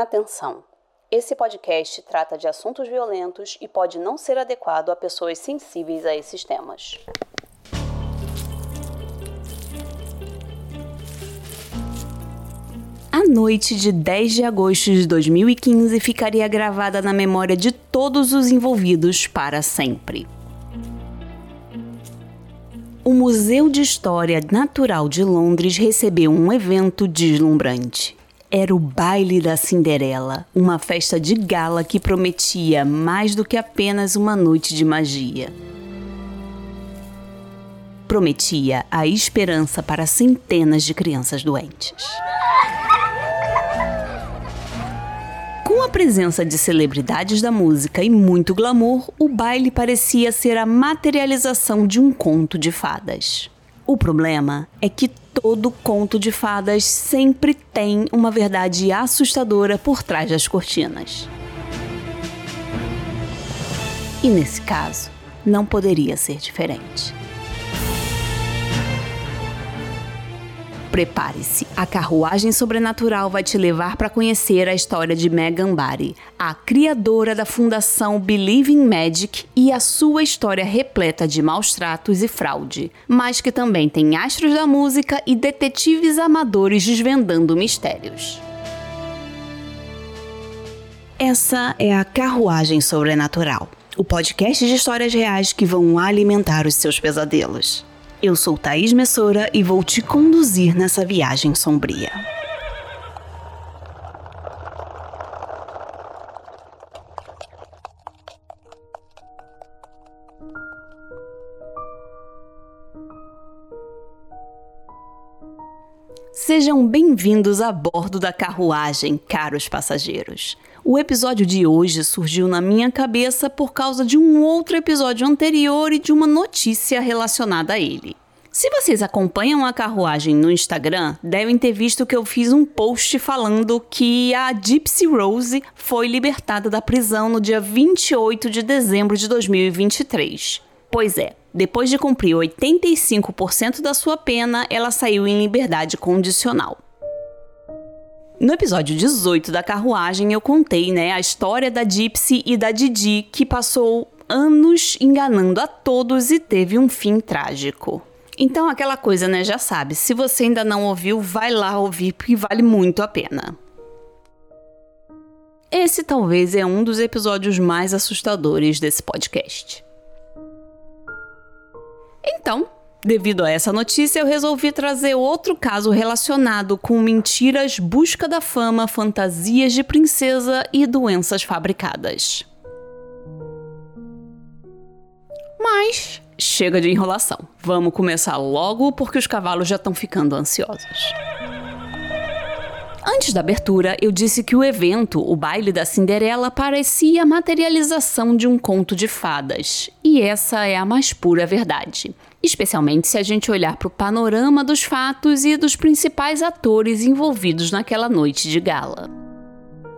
Atenção! Esse podcast trata de assuntos violentos e pode não ser adequado a pessoas sensíveis a esses temas. A noite de 10 de agosto de 2015 ficaria gravada na memória de todos os envolvidos para sempre. O Museu de História Natural de Londres recebeu um evento deslumbrante. Era o Baile da Cinderela, uma festa de gala que prometia mais do que apenas uma noite de magia. Prometia a esperança para centenas de crianças doentes. Com a presença de celebridades da música e muito glamour, o baile parecia ser a materialização de um conto de fadas. O problema é que todo conto de fadas sempre tem uma verdade assustadora por trás das cortinas. E nesse caso, não poderia ser diferente. Prepare-se, a carruagem sobrenatural vai te levar para conhecer a história de Megan Barry, a criadora da fundação Believe in Magic e a sua história repleta de maus tratos e fraude, mas que também tem astros da música e detetives amadores desvendando mistérios. Essa é a Carruagem Sobrenatural, o podcast de histórias reais que vão alimentar os seus pesadelos. Eu sou Thaís Messora e vou te conduzir nessa viagem sombria. Sejam bem-vindos a bordo da carruagem, caros passageiros. O episódio de hoje surgiu na minha cabeça por causa de um outro episódio anterior e de uma notícia relacionada a ele. Se vocês acompanham a carruagem no Instagram, devem ter visto que eu fiz um post falando que a Gypsy Rose foi libertada da prisão no dia 28 de dezembro de 2023. Pois é, depois de cumprir 85% da sua pena, ela saiu em liberdade condicional. No episódio 18 da carruagem, eu contei né, a história da Gypsy e da Didi, que passou anos enganando a todos e teve um fim trágico. Então, aquela coisa, né? Já sabe. Se você ainda não ouviu, vai lá ouvir, porque vale muito a pena. Esse talvez é um dos episódios mais assustadores desse podcast. Então, Devido a essa notícia, eu resolvi trazer outro caso relacionado com mentiras, busca da fama, fantasias de princesa e doenças fabricadas. Mas chega de enrolação. Vamos começar logo porque os cavalos já estão ficando ansiosos. Antes da abertura, eu disse que o evento, o baile da Cinderela, parecia a materialização de um conto de fadas. E essa é a mais pura verdade especialmente se a gente olhar para o panorama dos fatos e dos principais atores envolvidos naquela noite de gala.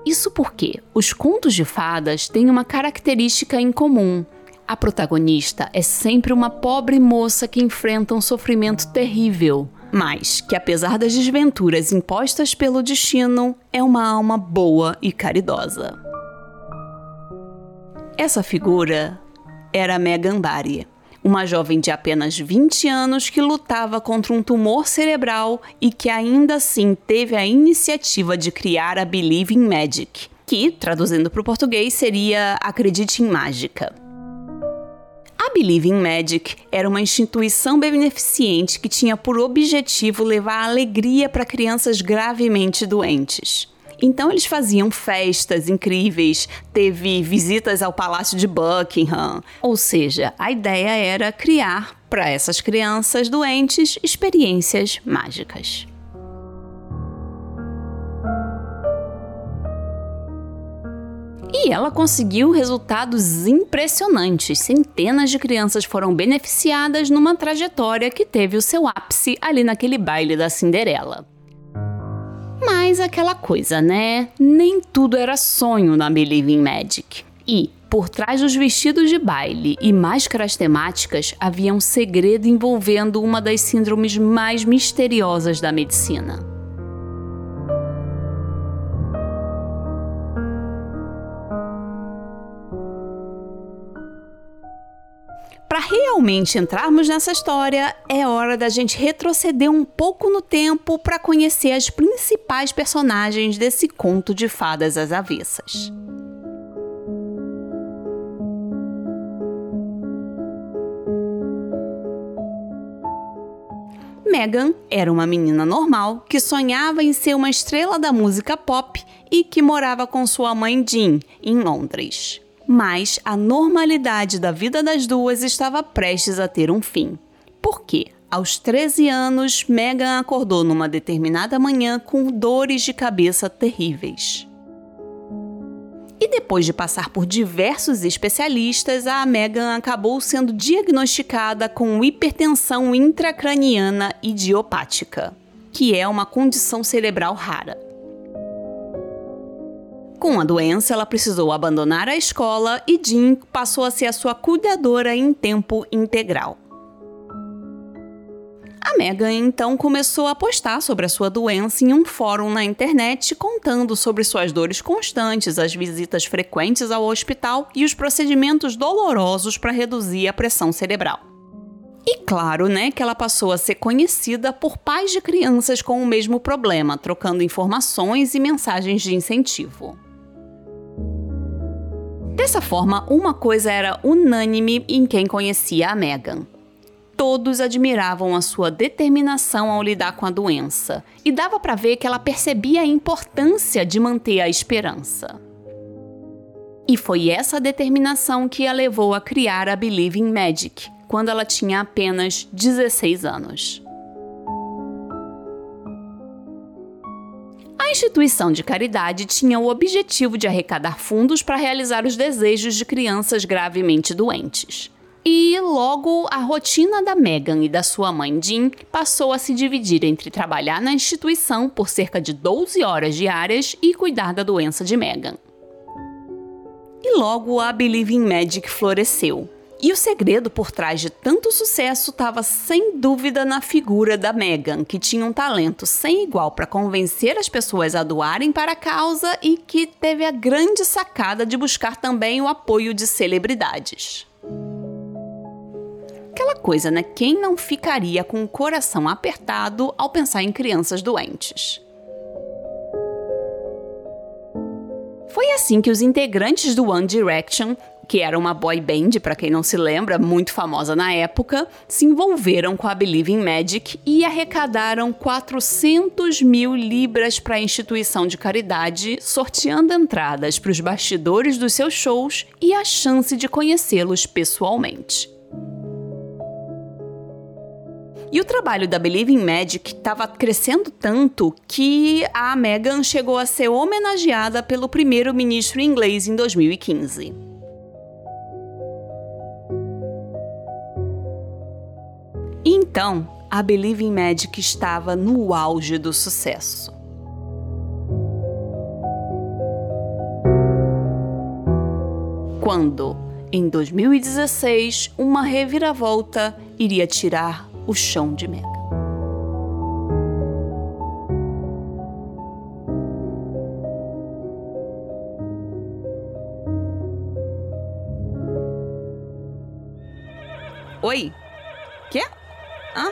Isso porque os contos de fadas têm uma característica em comum. A protagonista é sempre uma pobre moça que enfrenta um sofrimento terrível, mas que, apesar das desventuras impostas pelo destino, é uma alma boa e caridosa. Essa figura era Megan Barry uma jovem de apenas 20 anos que lutava contra um tumor cerebral e que ainda assim teve a iniciativa de criar a Believe in Magic, que, traduzindo para o português, seria Acredite em Mágica. A Believe in Magic era uma instituição beneficente que tinha por objetivo levar alegria para crianças gravemente doentes. Então eles faziam festas incríveis, teve visitas ao Palácio de Buckingham. Ou seja, a ideia era criar para essas crianças doentes experiências mágicas. E ela conseguiu resultados impressionantes. Centenas de crianças foram beneficiadas numa trajetória que teve o seu ápice ali naquele baile da Cinderela. Mas aquela coisa, né? Nem tudo era sonho na Believe in Magic. E, por trás dos vestidos de baile e máscaras temáticas, havia um segredo envolvendo uma das síndromes mais misteriosas da medicina. Realmente entrarmos nessa história, é hora da gente retroceder um pouco no tempo para conhecer as principais personagens desse conto de fadas às avessas. Megan era uma menina normal que sonhava em ser uma estrela da música pop e que morava com sua mãe Jean em Londres. Mas a normalidade da vida das duas estava prestes a ter um fim. Por quê? Aos 13 anos, Megan acordou numa determinada manhã com dores de cabeça terríveis. E depois de passar por diversos especialistas, a Megan acabou sendo diagnosticada com hipertensão intracraniana idiopática, que é uma condição cerebral rara. Com a doença, ela precisou abandonar a escola e Jean passou a ser a sua cuidadora em tempo integral. A Megan então começou a postar sobre a sua doença em um fórum na internet, contando sobre suas dores constantes, as visitas frequentes ao hospital e os procedimentos dolorosos para reduzir a pressão cerebral. E claro, né, que ela passou a ser conhecida por pais de crianças com o mesmo problema, trocando informações e mensagens de incentivo. Dessa forma, uma coisa era unânime em quem conhecia a Megan todos admiravam a sua determinação ao lidar com a doença, e dava para ver que ela percebia a importância de manter a esperança. E foi essa determinação que a levou a criar a Believe in Magic, quando ela tinha apenas 16 anos. Instituição de caridade tinha o objetivo de arrecadar fundos para realizar os desejos de crianças gravemente doentes. E logo a rotina da Megan e da sua mãe Jean passou a se dividir entre trabalhar na instituição por cerca de 12 horas diárias e cuidar da doença de Megan. E logo a Believe in Magic floresceu. E o segredo por trás de tanto sucesso estava sem dúvida na figura da Megan, que tinha um talento sem igual para convencer as pessoas a doarem para a causa e que teve a grande sacada de buscar também o apoio de celebridades aquela coisa, né? Quem não ficaria com o coração apertado ao pensar em crianças doentes? Foi assim que os integrantes do One Direction, que era uma boy band, para quem não se lembra, muito famosa na época, se envolveram com a Believe in Magic e arrecadaram 400 mil libras para a instituição de caridade, sorteando entradas para os bastidores dos seus shows e a chance de conhecê-los pessoalmente. E o trabalho da Believe in Magic estava crescendo tanto que a Meghan chegou a ser homenageada pelo primeiro-ministro inglês em 2015. Então, a Believe in Magic estava no auge do sucesso. Quando, em 2016, uma reviravolta iria tirar o chão de Megan. Oi? Quê? Hã?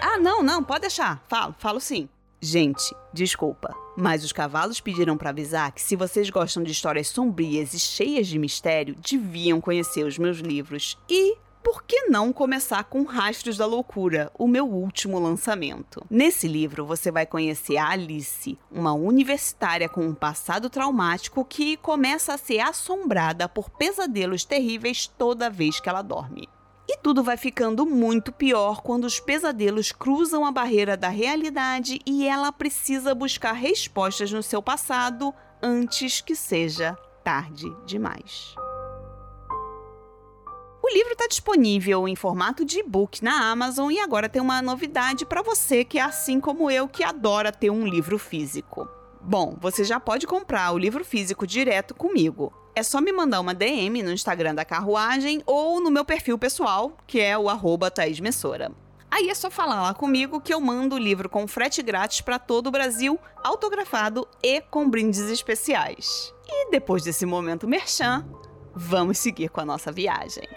Ah, não, não, pode deixar. Falo, falo sim. Gente, desculpa, mas os cavalos pediram para avisar que se vocês gostam de histórias sombrias e cheias de mistério, deviam conhecer os meus livros. E por que não começar com Rastros da Loucura, o meu último lançamento? Nesse livro você vai conhecer a Alice, uma universitária com um passado traumático que começa a ser assombrada por pesadelos terríveis toda vez que ela dorme. E tudo vai ficando muito pior quando os pesadelos cruzam a barreira da realidade e ela precisa buscar respostas no seu passado antes que seja tarde demais. O livro está disponível em formato de e-book na Amazon e agora tem uma novidade para você que é assim como eu que adora ter um livro físico. Bom, você já pode comprar o livro físico direto comigo. É só me mandar uma DM no Instagram da Carruagem ou no meu perfil pessoal, que é o arroba Aí é só falar lá comigo que eu mando o livro com frete grátis para todo o Brasil, autografado e com brindes especiais. E depois desse momento merchan, vamos seguir com a nossa viagem.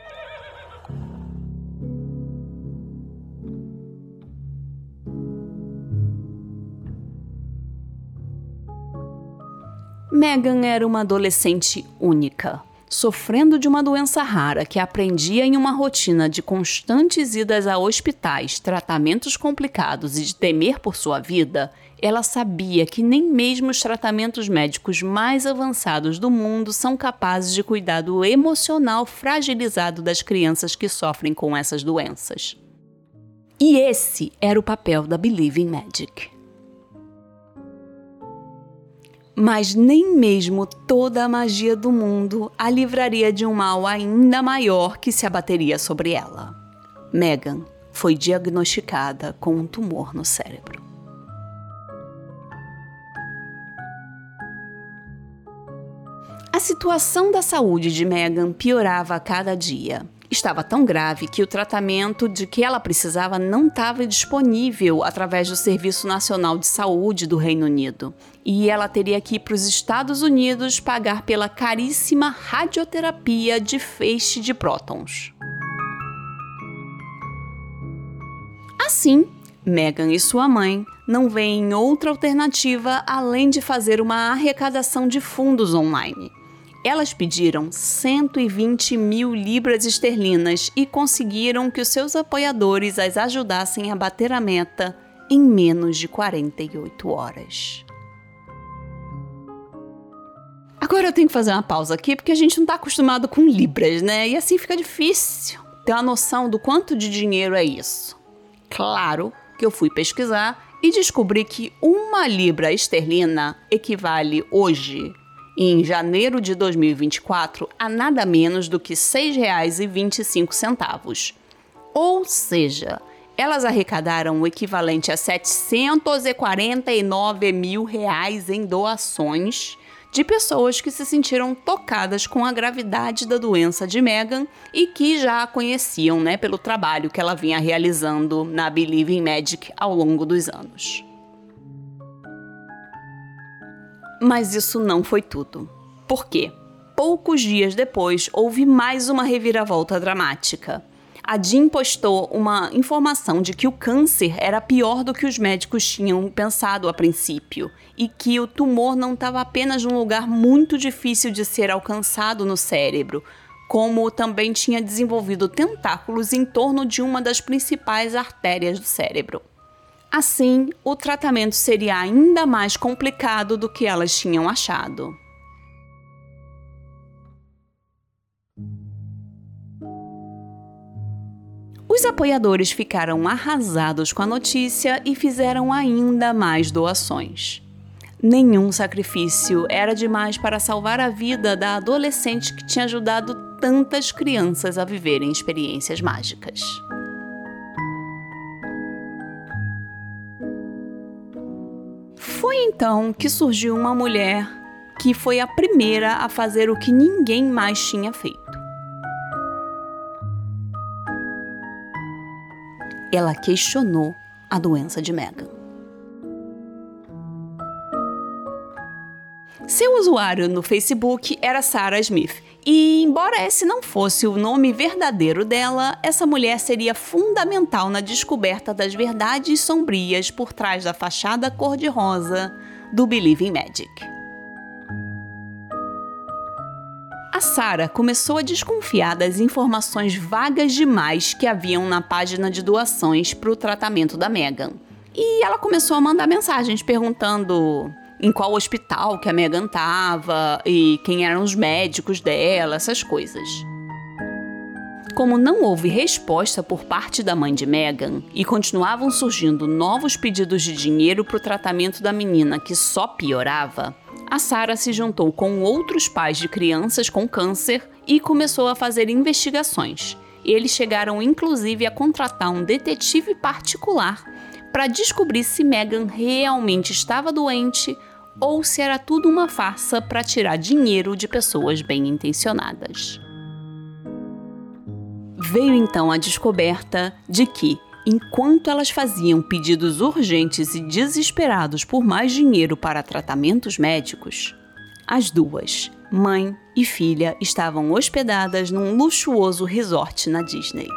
Megan era uma adolescente única, sofrendo de uma doença rara que aprendia em uma rotina de constantes idas a hospitais, tratamentos complicados e de temer por sua vida. Ela sabia que nem mesmo os tratamentos médicos mais avançados do mundo são capazes de cuidar do emocional fragilizado das crianças que sofrem com essas doenças. E esse era o papel da Believing Magic. Mas nem mesmo toda a magia do mundo a livraria de um mal ainda maior que se abateria sobre ela. Megan foi diagnosticada com um tumor no cérebro. A situação da saúde de Megan piorava a cada dia estava tão grave que o tratamento de que ela precisava não estava disponível através do Serviço Nacional de Saúde do Reino Unido. E ela teria que ir para os Estados Unidos pagar pela caríssima radioterapia de feixe de prótons. Assim, Megan e sua mãe não veem outra alternativa além de fazer uma arrecadação de fundos online. Elas pediram 120 mil libras esterlinas e conseguiram que os seus apoiadores as ajudassem a bater a meta em menos de 48 horas. Agora eu tenho que fazer uma pausa aqui porque a gente não está acostumado com libras, né? E assim fica difícil ter uma noção do quanto de dinheiro é isso. Claro que eu fui pesquisar e descobri que uma libra esterlina equivale hoje em janeiro de 2024 a nada menos do que R$ 6,25. Ou seja, elas arrecadaram o equivalente a 749 mil reais em doações de pessoas que se sentiram tocadas com a gravidade da doença de Megan e que já a conheciam né, pelo trabalho que ela vinha realizando na Believe in Magic ao longo dos anos. Mas isso não foi tudo. Por quê? Poucos dias depois, houve mais uma reviravolta dramática. A Jean postou uma informação de que o câncer era pior do que os médicos tinham pensado a princípio e que o tumor não estava apenas num lugar muito difícil de ser alcançado no cérebro, como também tinha desenvolvido tentáculos em torno de uma das principais artérias do cérebro. Assim, o tratamento seria ainda mais complicado do que elas tinham achado. Os apoiadores ficaram arrasados com a notícia e fizeram ainda mais doações. Nenhum sacrifício era demais para salvar a vida da adolescente que tinha ajudado tantas crianças a viverem experiências mágicas. Foi então que surgiu uma mulher que foi a primeira a fazer o que ninguém mais tinha feito. Ela questionou a doença de Megan. Seu usuário no Facebook era Sarah Smith e, embora esse não fosse o nome verdadeiro dela, essa mulher seria fundamental na descoberta das verdades sombrias por trás da fachada cor-de-rosa do Believe in Magic. A Sarah começou a desconfiar das informações vagas demais que haviam na página de doações para o tratamento da Megan. E ela começou a mandar mensagens perguntando em qual hospital que a Megan estava e quem eram os médicos dela, essas coisas. Como não houve resposta por parte da mãe de Megan e continuavam surgindo novos pedidos de dinheiro para o tratamento da menina que só piorava, a Sarah se juntou com outros pais de crianças com câncer e começou a fazer investigações. Eles chegaram inclusive a contratar um detetive particular para descobrir se Megan realmente estava doente ou se era tudo uma farsa para tirar dinheiro de pessoas bem intencionadas. Veio então a descoberta de que, enquanto elas faziam pedidos urgentes e desesperados por mais dinheiro para tratamentos médicos, as duas, mãe e filha, estavam hospedadas num luxuoso resort na Disney.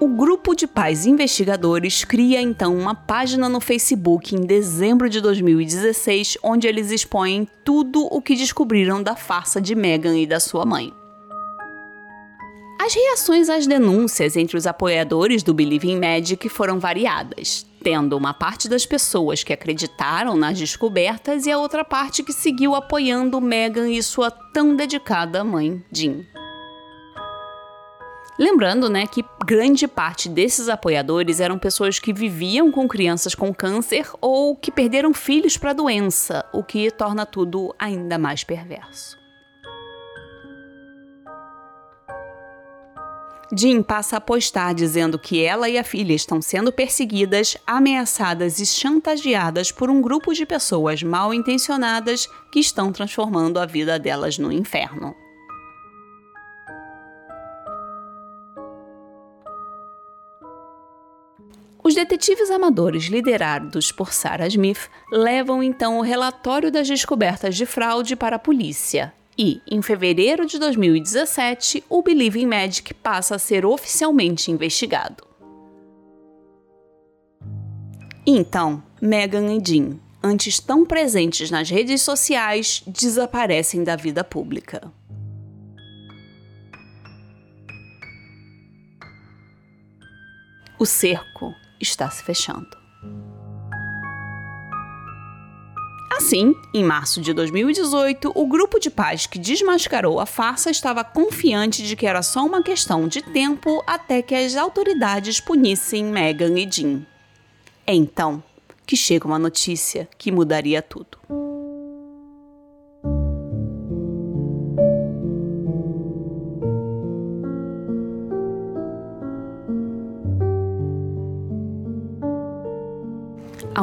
O grupo de pais investigadores cria então uma página no Facebook em dezembro de 2016, onde eles expõem tudo o que descobriram da farsa de Meghan e da sua mãe. As reações às denúncias entre os apoiadores do Believe in Magic foram variadas, tendo uma parte das pessoas que acreditaram nas descobertas e a outra parte que seguiu apoiando Meghan e sua tão dedicada mãe, Jean. Lembrando, né, que grande parte desses apoiadores eram pessoas que viviam com crianças com câncer ou que perderam filhos para a doença, o que torna tudo ainda mais perverso. Jean passa a postar dizendo que ela e a filha estão sendo perseguidas, ameaçadas e chantageadas por um grupo de pessoas mal intencionadas que estão transformando a vida delas no inferno. Detetives amadores liderados por Sarah Smith levam então o relatório das descobertas de fraude para a polícia e, em fevereiro de 2017, o Believe in Magic passa a ser oficialmente investigado. Então, Meghan e Jean, antes tão presentes nas redes sociais, desaparecem da vida pública. O cerco está se fechando. Assim, em março de 2018, o grupo de pais que desmascarou a farsa estava confiante de que era só uma questão de tempo até que as autoridades punissem Meghan e Jean. É então que chega uma notícia que mudaria tudo.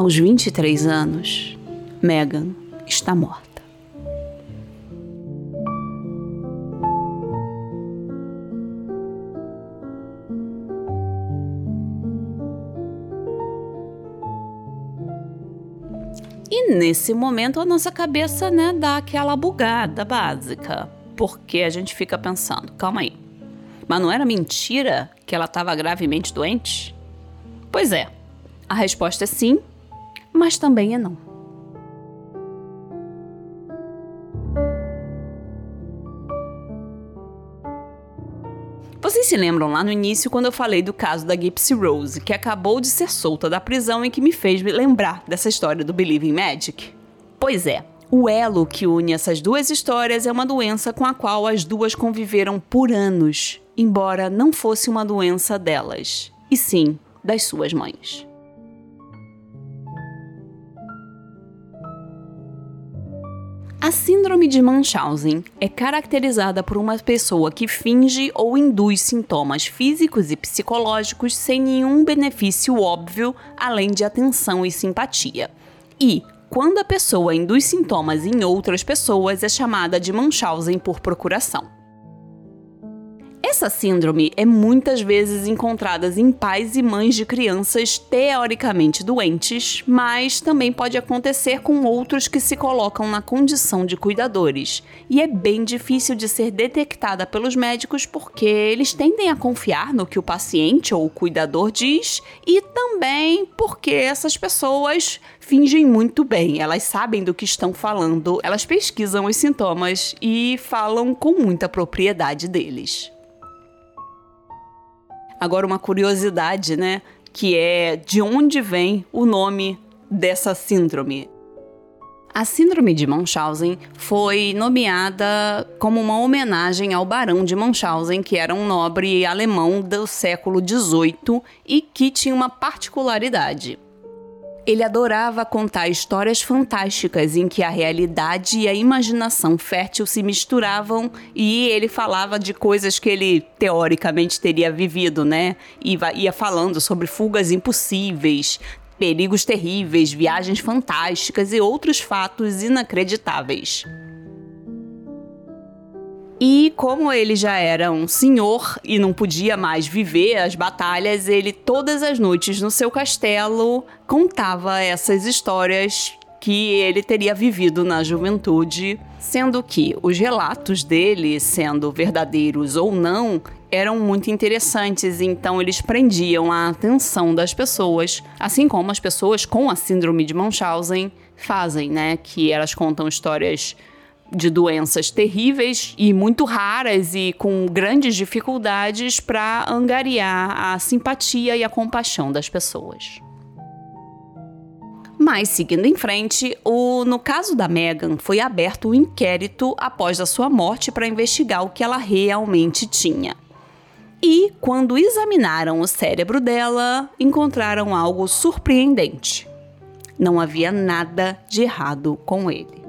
Aos 23 anos, Megan está morta. E nesse momento a nossa cabeça, né, dá aquela bugada básica, porque a gente fica pensando, calma aí. Mas não era mentira que ela estava gravemente doente? Pois é. A resposta é sim, mas também é não. Vocês se lembram lá no início quando eu falei do caso da Gypsy Rose, que acabou de ser solta da prisão e que me fez lembrar dessa história do Believe in Magic? Pois é, o elo que une essas duas histórias é uma doença com a qual as duas conviveram por anos, embora não fosse uma doença delas, e sim das suas mães. A síndrome de Munchausen é caracterizada por uma pessoa que finge ou induz sintomas físicos e psicológicos sem nenhum benefício óbvio além de atenção e simpatia. E, quando a pessoa induz sintomas em outras pessoas, é chamada de Munchausen por procuração. Essa síndrome é muitas vezes encontrada em pais e mães de crianças teoricamente doentes, mas também pode acontecer com outros que se colocam na condição de cuidadores. E é bem difícil de ser detectada pelos médicos porque eles tendem a confiar no que o paciente ou o cuidador diz e também porque essas pessoas fingem muito bem, elas sabem do que estão falando, elas pesquisam os sintomas e falam com muita propriedade deles. Agora, uma curiosidade, né? Que é de onde vem o nome dessa síndrome. A síndrome de Munchausen foi nomeada como uma homenagem ao Barão de Munchausen, que era um nobre alemão do século XVIII e que tinha uma particularidade. Ele adorava contar histórias fantásticas em que a realidade e a imaginação fértil se misturavam e ele falava de coisas que ele teoricamente teria vivido, né? E ia falando sobre fugas impossíveis, perigos terríveis, viagens fantásticas e outros fatos inacreditáveis. E como ele já era um senhor e não podia mais viver as batalhas, ele todas as noites no seu castelo contava essas histórias que ele teria vivido na juventude, sendo que os relatos dele, sendo verdadeiros ou não, eram muito interessantes, então eles prendiam a atenção das pessoas, assim como as pessoas com a síndrome de Munchausen fazem, né? Que elas contam histórias de doenças terríveis e muito raras e com grandes dificuldades para angariar a simpatia e a compaixão das pessoas. Mas, seguindo em frente, o, no caso da Meghan, foi aberto um inquérito após a sua morte para investigar o que ela realmente tinha. E, quando examinaram o cérebro dela, encontraram algo surpreendente. Não havia nada de errado com ele.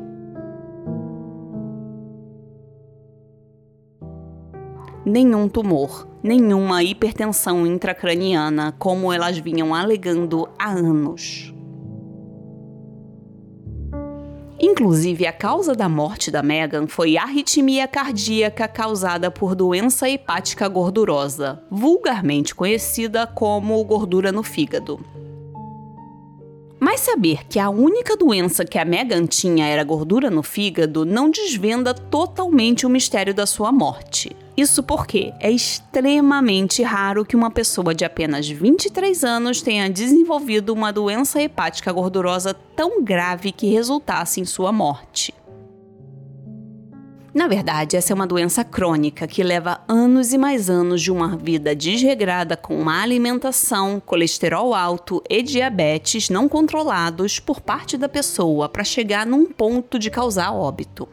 Nenhum tumor, nenhuma hipertensão intracraniana, como elas vinham alegando há anos. Inclusive, a causa da morte da Megan foi arritmia cardíaca causada por doença hepática gordurosa, vulgarmente conhecida como gordura no fígado. Mas saber que a única doença que a Megan tinha era gordura no fígado não desvenda totalmente o mistério da sua morte. Isso porque é extremamente raro que uma pessoa de apenas 23 anos tenha desenvolvido uma doença hepática gordurosa tão grave que resultasse em sua morte. Na verdade, essa é uma doença crônica que leva anos e mais anos de uma vida desregrada com má alimentação, colesterol alto e diabetes não controlados por parte da pessoa para chegar num ponto de causar óbito.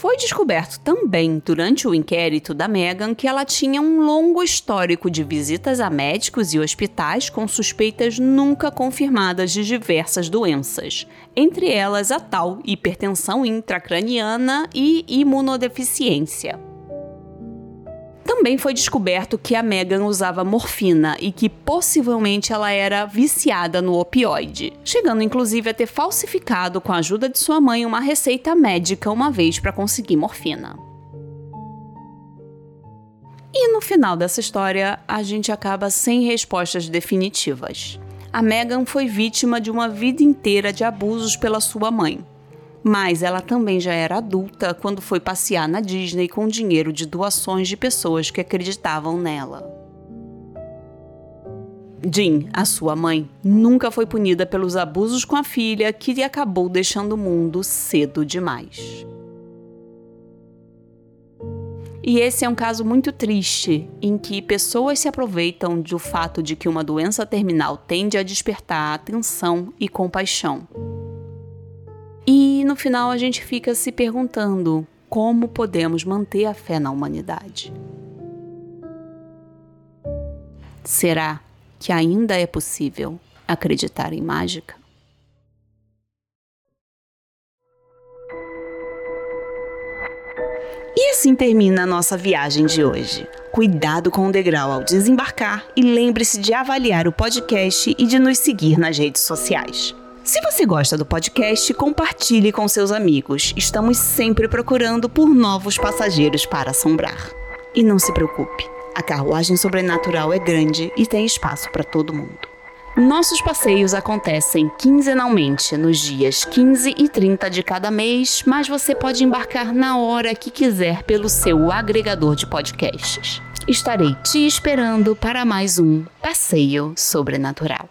Foi descoberto também durante o inquérito da Meghan que ela tinha um longo histórico de visitas a médicos e hospitais com suspeitas nunca confirmadas de diversas doenças, entre elas a tal hipertensão intracraniana e imunodeficiência. Também foi descoberto que a Megan usava morfina e que possivelmente ela era viciada no opioide, chegando inclusive a ter falsificado com a ajuda de sua mãe uma receita médica uma vez para conseguir morfina. E no final dessa história, a gente acaba sem respostas definitivas. A Megan foi vítima de uma vida inteira de abusos pela sua mãe, mas ela também já era adulta quando foi passear na Disney com dinheiro de doações de pessoas que acreditavam nela. Jean, a sua mãe, nunca foi punida pelos abusos com a filha que acabou deixando o mundo cedo demais. E esse é um caso muito triste, em que pessoas se aproveitam do fato de que uma doença terminal tende a despertar atenção e compaixão. E no final a gente fica se perguntando como podemos manter a fé na humanidade. Será que ainda é possível acreditar em mágica? E assim termina a nossa viagem de hoje. Cuidado com o degrau ao desembarcar e lembre-se de avaliar o podcast e de nos seguir nas redes sociais. Se você gosta do podcast, compartilhe com seus amigos. Estamos sempre procurando por novos passageiros para assombrar. E não se preocupe, a carruagem sobrenatural é grande e tem espaço para todo mundo. Nossos passeios acontecem quinzenalmente, nos dias 15 e 30 de cada mês, mas você pode embarcar na hora que quiser pelo seu agregador de podcasts. Estarei te esperando para mais um Passeio Sobrenatural.